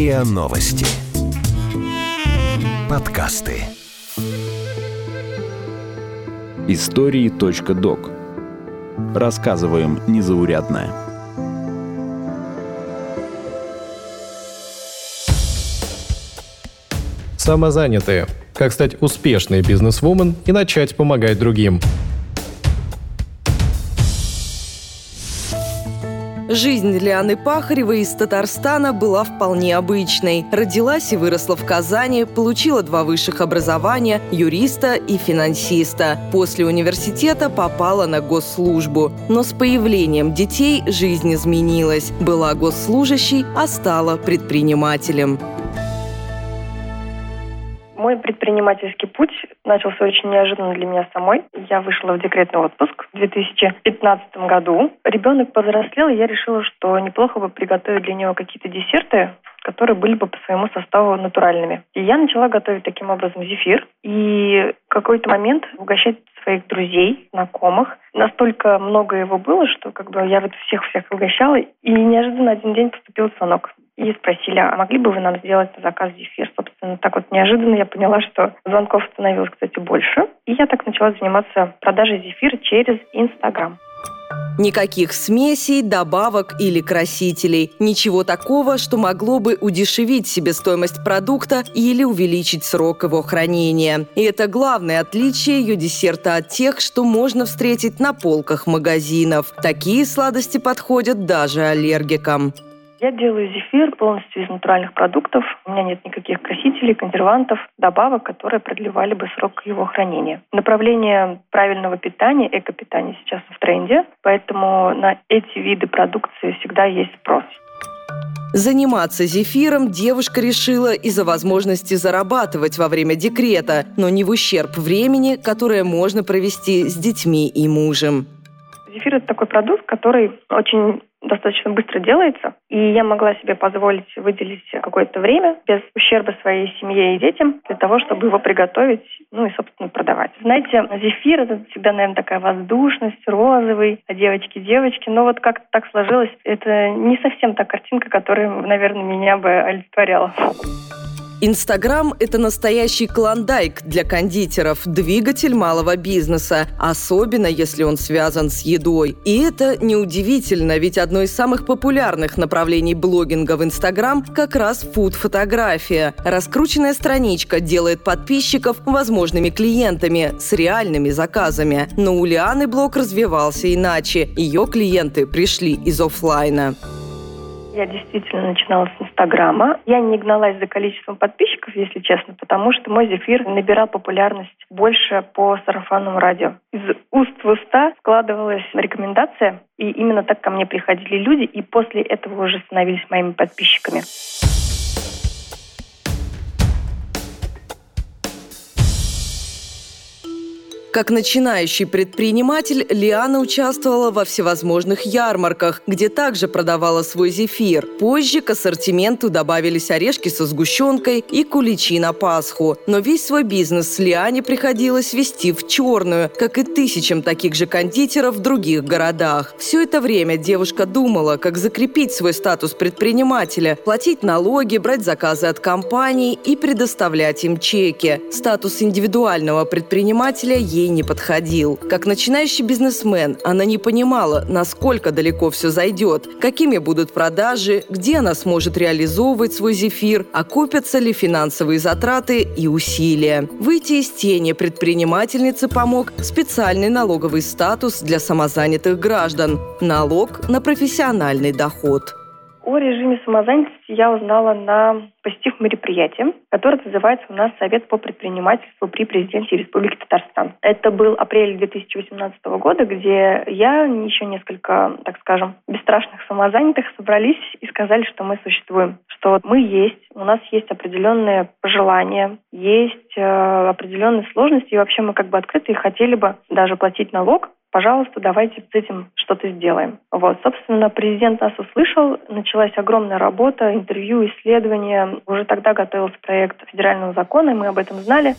РИА Новости. Подкасты. Истории.док. Рассказываем незаурядное. Самозанятые. Как стать успешной бизнесвумен и начать помогать другим – Жизнь Лианы Пахаревой из Татарстана была вполне обычной. Родилась и выросла в Казани, получила два высших образования – юриста и финансиста. После университета попала на госслужбу. Но с появлением детей жизнь изменилась. Была госслужащей, а стала предпринимателем. Предпринимательский путь начался очень неожиданно для меня самой. Я вышла в декретный отпуск в 2015 году. Ребенок повзрослел, и я решила, что неплохо бы приготовить для него какие-то десерты, которые были бы по своему составу натуральными. И я начала готовить таким образом зефир. И в какой-то момент угощать своих друзей, знакомых. Настолько много его было, что как бы я вот всех-всех угощала. И неожиданно один день поступил звонок. И спросили, а могли бы вы нам сделать на заказ зефир? Собственно, так вот неожиданно я поняла, что звонков становилось, кстати, больше. И я так начала заниматься продажей зефира через Инстаграм. Никаких смесей, добавок или красителей. Ничего такого, что могло бы удешевить себестоимость продукта или увеличить срок его хранения. И это главное отличие ее десерта от тех, что можно встретить на полках магазинов. Такие сладости подходят даже аллергикам. Я делаю зефир полностью из натуральных продуктов. У меня нет никаких красителей, консервантов, добавок, которые продлевали бы срок его хранения. Направление правильного питания, экопитания сейчас в тренде, поэтому на эти виды продукции всегда есть спрос. Заниматься зефиром девушка решила из-за возможности зарабатывать во время декрета, но не в ущерб времени, которое можно провести с детьми и мужем. Зефир – это такой продукт, который очень достаточно быстро делается, и я могла себе позволить выделить какое-то время без ущерба своей семье и детям для того, чтобы его приготовить, ну и, собственно, продавать. Знаете, зефир – это всегда, наверное, такая воздушность, розовый, а девочки-девочки, но вот как так сложилось, это не совсем та картинка, которая, наверное, меня бы олицетворяла. Инстаграм – это настоящий клондайк для кондитеров, двигатель малого бизнеса, особенно если он связан с едой. И это неудивительно, ведь одно из самых популярных направлений блогинга в Инстаграм как раз фуд-фотография. Раскрученная страничка делает подписчиков возможными клиентами с реальными заказами. Но у Лианы блог развивался иначе. Ее клиенты пришли из офлайна. Я действительно начинала с Инстаграма. Я не гналась за количеством подписчиков, если честно, потому что мой зефир набирал популярность больше по сарафанному радио. Из уст в уста складывалась рекомендация, и именно так ко мне приходили люди, и после этого уже становились моими подписчиками. Как начинающий предприниматель, Лиана участвовала во всевозможных ярмарках, где также продавала свой зефир. Позже к ассортименту добавились орешки со сгущенкой и куличи на Пасху. Но весь свой бизнес Лиане приходилось вести в черную, как и тысячам таких же кондитеров в других городах. Все это время девушка думала, как закрепить свой статус предпринимателя, платить налоги, брать заказы от компаний и предоставлять им чеки. Статус индивидуального предпринимателя ей ей не подходил. Как начинающий бизнесмен, она не понимала, насколько далеко все зайдет, какими будут продажи, где она сможет реализовывать свой зефир, окупятся ли финансовые затраты и усилия. Выйти из тени предпринимательнице помог специальный налоговый статус для самозанятых граждан – налог на профессиональный доход. О режиме самозанятости я узнала на посетив мероприятие, которое называется у нас Совет по предпринимательству при президенте Республики Татарстан. Это был апрель 2018 года, где я, еще несколько, так скажем, бесстрашных самозанятых собрались и сказали, что мы существуем, что мы есть, у нас есть определенные пожелания, есть э, определенные сложности, и вообще мы как бы открыты и хотели бы даже платить налог пожалуйста, давайте с этим что-то сделаем. Вот, собственно, президент нас услышал, началась огромная работа, интервью, исследования. Уже тогда готовился проект федерального закона, и мы об этом знали.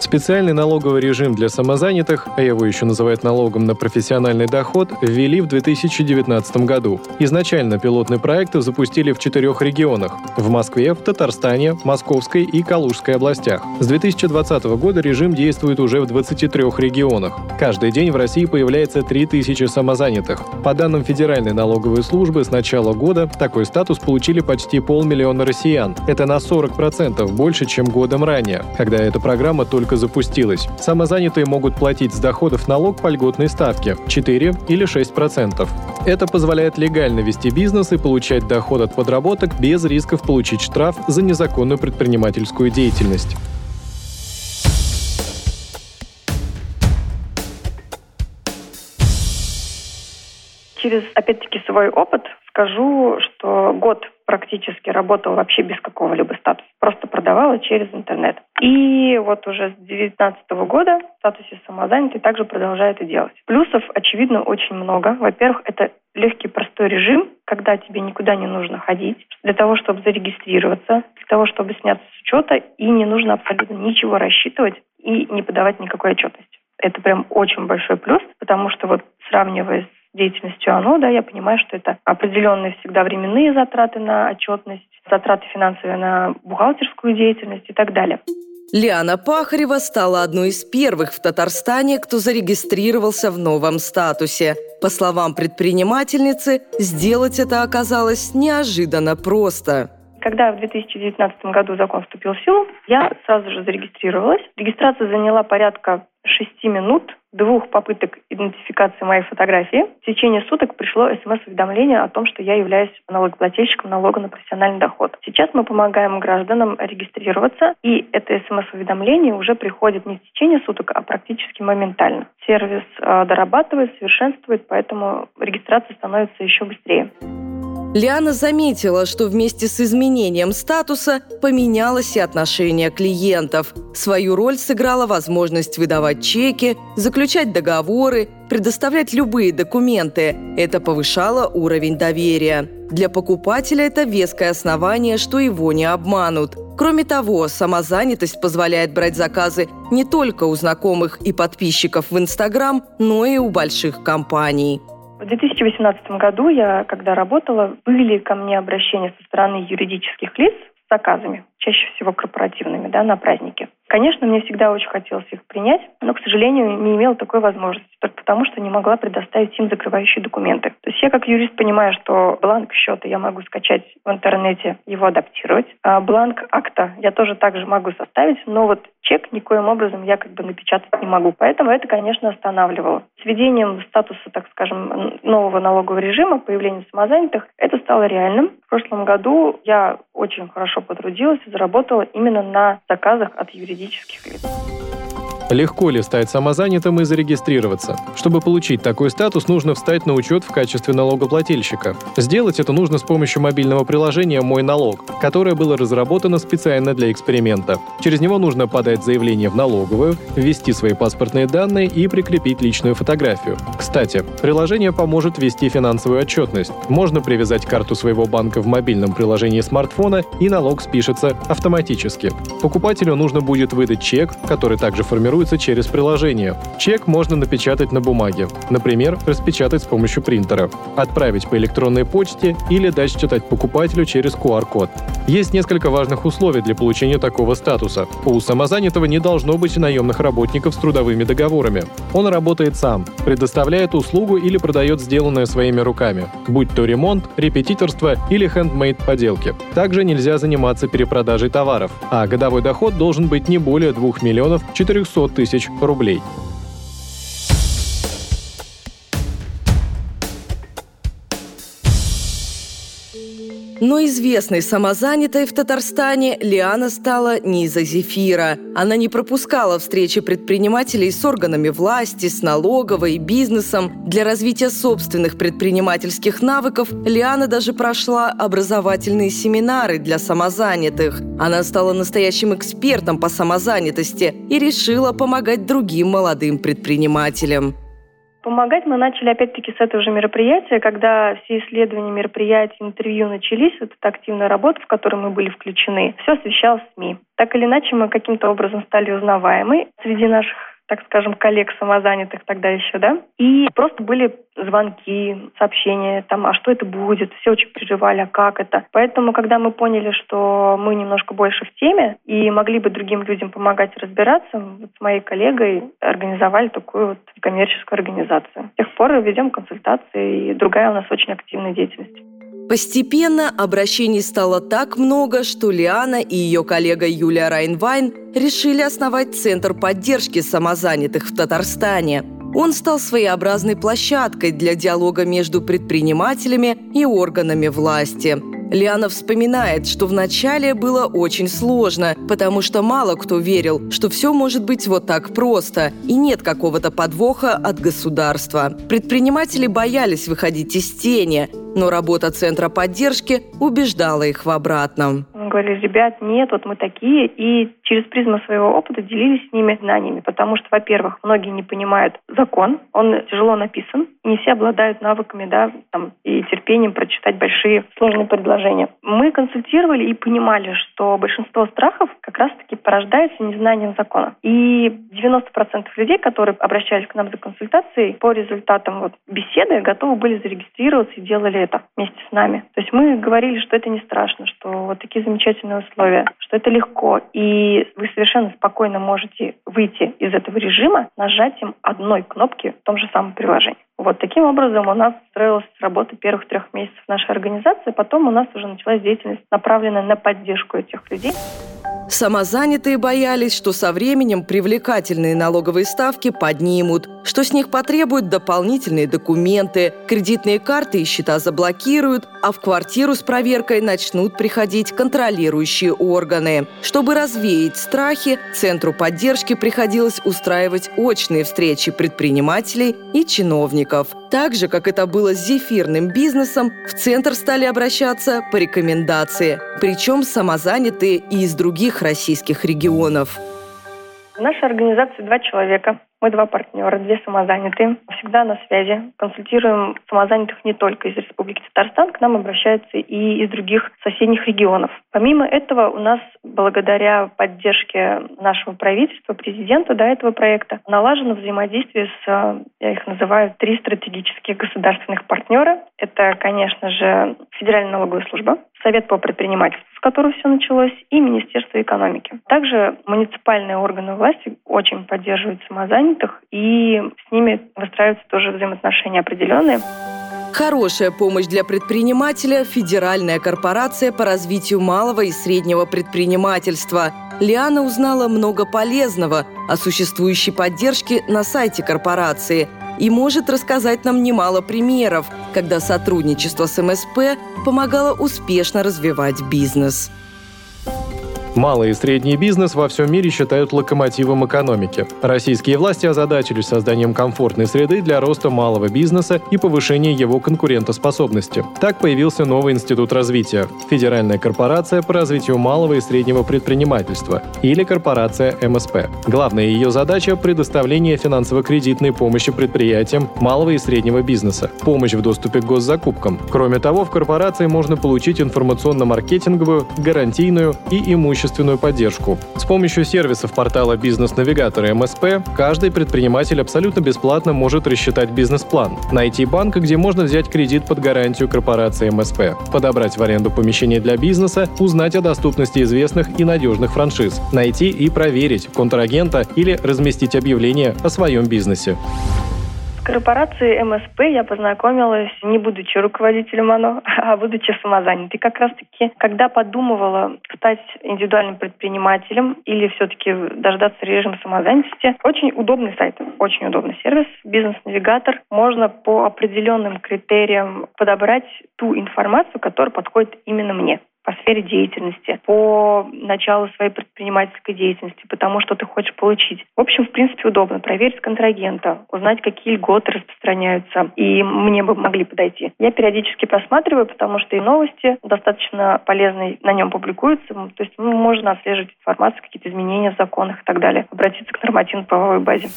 Специальный налоговый режим для самозанятых, а его еще называют налогом на профессиональный доход, ввели в 2019 году. Изначально пилотные проекты запустили в четырех регионах – в Москве, в Татарстане, Московской и Калужской областях. С 2020 года режим действует уже в 23 регионах. Каждый день в России появляется 3000 самозанятых. По данным Федеральной налоговой службы, с начала года такой статус получили почти полмиллиона россиян. Это на 40% больше, чем годом ранее, когда эта программа только запустилась. Самозанятые могут платить с доходов налог по льготной ставке – 4 или 6%. Это позволяет легально вести бизнес и получать доход от подработок без рисков получить штраф за незаконную предпринимательскую деятельность. Через, опять-таки, свой опыт скажу, что год практически работала вообще без какого-либо статуса. Просто продавала через интернет. И вот уже с 2019 года в статусе самозанятый также продолжаю это делать. Плюсов, очевидно, очень много. Во-первых, это легкий простой режим, когда тебе никуда не нужно ходить, для того, чтобы зарегистрироваться, для того, чтобы сняться с учета, и не нужно абсолютно ничего рассчитывать и не подавать никакой отчетности. Это прям очень большой плюс, потому что вот сравнивая с деятельностью ОНО, да, я понимаю, что это определенные всегда временные затраты на отчетность, затраты финансовые на бухгалтерскую деятельность и так далее. Лиана Пахарева стала одной из первых в Татарстане, кто зарегистрировался в новом статусе. По словам предпринимательницы, сделать это оказалось неожиданно просто. Когда в 2019 году закон вступил в силу, я сразу же зарегистрировалась. Регистрация заняла порядка шести минут, двух попыток идентификации моей фотографии. В течение суток пришло смс-уведомление о том, что я являюсь налогоплательщиком налога на профессиональный доход. Сейчас мы помогаем гражданам регистрироваться, и это смс-уведомление уже приходит не в течение суток, а практически моментально. Сервис э, дорабатывает, совершенствует, поэтому регистрация становится еще быстрее. Лиана заметила, что вместе с изменением статуса поменялось и отношение клиентов. Свою роль сыграла возможность выдавать чеки, заключать договоры, предоставлять любые документы. Это повышало уровень доверия. Для покупателя это веское основание, что его не обманут. Кроме того, самозанятость позволяет брать заказы не только у знакомых и подписчиков в Инстаграм, но и у больших компаний. В 2018 году я, когда работала, были ко мне обращения со стороны юридических лиц с заказами, чаще всего корпоративными, да, на праздники. Конечно, мне всегда очень хотелось их принять, но, к сожалению, не имела такой возможности, потому что не могла предоставить им закрывающие документы. То есть я как юрист понимаю, что бланк счета я могу скачать в интернете, его адаптировать. А бланк акта я тоже также могу составить, но вот чек никоим образом я как бы напечатать не могу. Поэтому это, конечно, останавливало. С введением статуса, так скажем, нового налогового режима, появлением самозанятых, это стало реальным. В прошлом году я очень хорошо потрудилась и заработала именно на заказах от юридических лиц. Легко ли стать самозанятым и зарегистрироваться? Чтобы получить такой статус, нужно встать на учет в качестве налогоплательщика. Сделать это нужно с помощью мобильного приложения «Мой налог», которое было разработано специально для эксперимента. Через него нужно подать заявление в налоговую, ввести свои паспортные данные и прикрепить личную фотографию. Кстати, приложение поможет вести финансовую отчетность. Можно привязать карту своего банка в мобильном приложении смартфона, и налог спишется автоматически. Покупателю нужно будет выдать чек, который также формирует формируется через приложение. Чек можно напечатать на бумаге, например, распечатать с помощью принтера, отправить по электронной почте или дать читать покупателю через QR-код. Есть несколько важных условий для получения такого статуса. У самозанятого не должно быть наемных работников с трудовыми договорами. Он работает сам, предоставляет услугу или продает сделанное своими руками, будь то ремонт, репетиторство или хендмейд поделки. Также нельзя заниматься перепродажей товаров, а годовой доход должен быть не более 2 миллионов 400 тысяч рублей. Но известной самозанятой в Татарстане Лиана стала не из-за зефира. Она не пропускала встречи предпринимателей с органами власти, с налоговой, бизнесом. Для развития собственных предпринимательских навыков Лиана даже прошла образовательные семинары для самозанятых. Она стала настоящим экспертом по самозанятости и решила помогать другим молодым предпринимателям. Помогать мы начали опять-таки с этого же мероприятия, когда все исследования, мероприятия, интервью начались, вот эта активная работа, в которой мы были включены, все освещалось СМИ. Так или иначе мы каким-то образом стали узнаваемы среди наших так скажем, коллег самозанятых тогда еще, да. И просто были звонки, сообщения, там, а что это будет, все очень переживали, а как это. Поэтому, когда мы поняли, что мы немножко больше в теме и могли бы другим людям помогать разбираться, вот с моей коллегой организовали такую вот коммерческую организацию. С тех пор ведем консультации, и другая у нас очень активная деятельность. Постепенно обращений стало так много, что Лиана и ее коллега Юлия Райнвайн решили основать Центр поддержки самозанятых в Татарстане. Он стал своеобразной площадкой для диалога между предпринимателями и органами власти – Лиана вспоминает, что вначале было очень сложно, потому что мало кто верил, что все может быть вот так просто, и нет какого-то подвоха от государства. Предприниматели боялись выходить из тени, но работа Центра поддержки убеждала их в обратном говорили, ребят, нет, вот мы такие, и через призму своего опыта делились с ними знаниями, потому что, во-первых, многие не понимают закон, он тяжело написан, не все обладают навыками, да, там, и терпением прочитать большие сложные предложения. Мы консультировали и понимали, что большинство страхов как раз-таки порождается незнанием закона. И 90% людей, которые обращались к нам за консультацией, по результатам вот беседы готовы были зарегистрироваться и делали это вместе с нами. То есть мы говорили, что это не страшно, что вот такие замечательные условия, что это легко, и вы совершенно спокойно можете выйти из этого режима нажатием одной кнопки в том же самом приложении. Вот таким образом у нас строилась работа первых трех месяцев нашей организации, потом у нас уже началась деятельность, направленная на поддержку этих людей. Самозанятые боялись, что со временем привлекательные налоговые ставки поднимут, что с них потребуют дополнительные документы, кредитные карты и счета заблокируют, а в квартиру с проверкой начнут приходить контролирующие органы. Чтобы развеять страхи, Центру поддержки приходилось устраивать очные встречи предпринимателей и чиновников. Так же, как это было с зефирным бизнесом, в Центр стали обращаться по рекомендации, причем самозанятые и из других российских регионов. В нашей организации два человека. Мы два партнера, две самозанятые. Всегда на связи. Консультируем самозанятых не только из Республики Татарстан. К нам обращаются и из других соседних регионов. Помимо этого, у нас, благодаря поддержке нашего правительства, президента до этого проекта, налажено взаимодействие с, я их называю, три стратегических государственных партнера. Это, конечно же, Федеральная налоговая служба, Совет по предпринимательству, с которого все началось, и Министерство экономики. Также муниципальные органы власти очень поддерживают самозанятых, и с ними выстраиваются тоже взаимоотношения определенные. Хорошая помощь для предпринимателя – Федеральная корпорация по развитию малого и среднего предпринимательства. Лиана узнала много полезного о существующей поддержке на сайте корпорации – и может рассказать нам немало примеров, когда сотрудничество с МСП помогало успешно развивать бизнес. ediyoruz. Малый и средний бизнес во всем мире считают локомотивом экономики. Российские власти озадачились созданием комфортной среды для роста малого бизнеса и повышения его конкурентоспособности. Так появился новый институт развития – Федеральная корпорация по развитию малого и среднего предпринимательства или корпорация МСП. Главная ее задача – предоставление финансово-кредитной помощи предприятиям малого и среднего бизнеса, помощь в доступе к госзакупкам. Кроме того, в корпорации можно получить информационно-маркетинговую, гарантийную и имущественную имущественную поддержку. С помощью сервисов портала «Бизнес-навигатор» МСП каждый предприниматель абсолютно бесплатно может рассчитать бизнес-план, найти банк, где можно взять кредит под гарантию корпорации МСП, подобрать в аренду помещение для бизнеса, узнать о доступности известных и надежных франшиз, найти и проверить контрагента или разместить объявление о своем бизнесе корпорацией МСП я познакомилась не будучи руководителем ОНО, а будучи самозанятой. Как раз-таки, когда подумывала стать индивидуальным предпринимателем или все-таки дождаться режима самозанятости, очень удобный сайт, очень удобный сервис, бизнес-навигатор. Можно по определенным критериям подобрать ту информацию, которая подходит именно мне. По сфере деятельности, по началу своей предпринимательской деятельности, потому что ты хочешь получить. В общем, в принципе, удобно проверить контрагента, узнать, какие льготы распространяются, и мне бы могли подойти. Я периодически просматриваю, потому что и новости достаточно полезные на нем публикуются, то есть ну, можно отслеживать информацию, какие-то изменения в законах и так далее, обратиться к нормативно-правовой базе.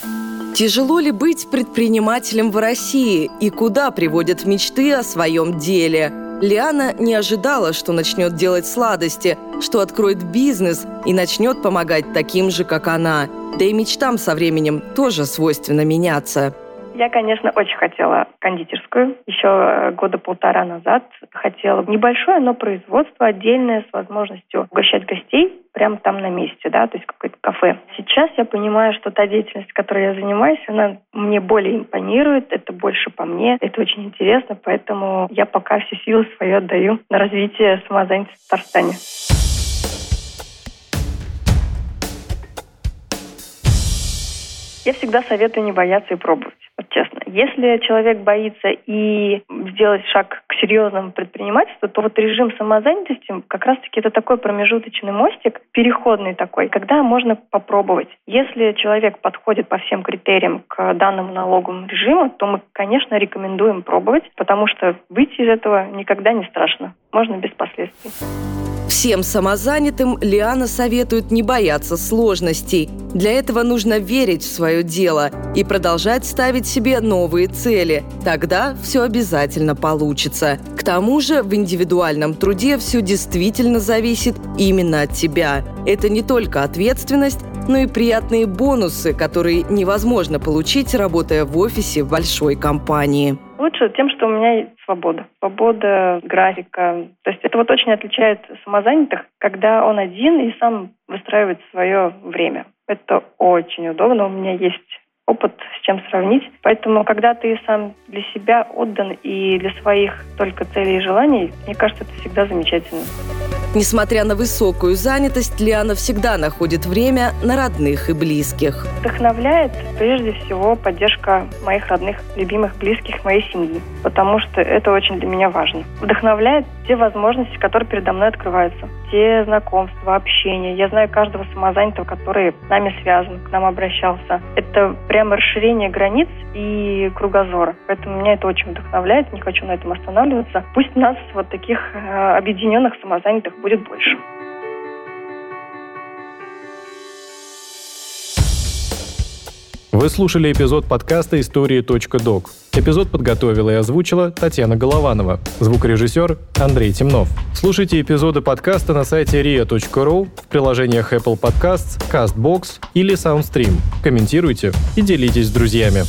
Тяжело ли быть предпринимателем в России и куда приводят мечты о своем деле? Лиана не ожидала, что начнет делать сладости, что откроет бизнес и начнет помогать таким же, как она. Да и мечтам со временем тоже свойственно меняться. Я, конечно, очень хотела кондитерскую. Еще э, года полтора назад хотела небольшое, но производство отдельное с возможностью угощать гостей прямо там на месте, да, то есть какое-то кафе. Сейчас я понимаю, что та деятельность, которой я занимаюсь, она мне более импонирует, это больше по мне, это очень интересно, поэтому я пока все силы свои отдаю на развитие самозанятости в Татарстане. Я всегда советую не бояться и пробовать. Вот честно. Если человек боится и сделать шаг к серьезному предпринимательству, то вот режим самозанятости как раз-таки это такой промежуточный мостик, переходный такой, когда можно попробовать. Если человек подходит по всем критериям к данному налоговому режиму, то мы, конечно, рекомендуем пробовать, потому что выйти из этого никогда не страшно. Можно без последствий. Всем самозанятым Лиана советует не бояться сложностей. Для этого нужно верить в свое дело и продолжать ставить себе новые цели. Тогда все обязательно получится. К тому же в индивидуальном труде все действительно зависит именно от тебя. Это не только ответственность, но и приятные бонусы, которые невозможно получить, работая в офисе в большой компании. Лучше тем, что у меня есть свобода. Свобода графика. То есть это вот очень отличает самозанятых, когда он один и сам выстраивает свое время. Это очень удобно. У меня есть опыт, с чем сравнить. Поэтому, когда ты сам для себя отдан и для своих только целей и желаний, мне кажется, это всегда замечательно. Несмотря на высокую занятость, Лиана всегда находит время на родных и близких. Вдохновляет прежде всего поддержка моих родных, любимых, близких, моей семьи, потому что это очень для меня важно. Вдохновляет те возможности, которые передо мной открываются, те знакомства, общение. Я знаю каждого самозанятого, который с нами связан, к нам обращался. Это прямо расширение границ и кругозора. Поэтому меня это очень вдохновляет, не хочу на этом останавливаться. Пусть нас вот таких э, объединенных самозанятых будет больше. Вы слушали эпизод подкаста «Истории.док». Эпизод подготовила и озвучила Татьяна Голованова. Звукорежиссер Андрей Темнов. Слушайте эпизоды подкаста на сайте ria.ru, в приложениях Apple Podcasts, CastBox или SoundStream. Комментируйте и делитесь с друзьями.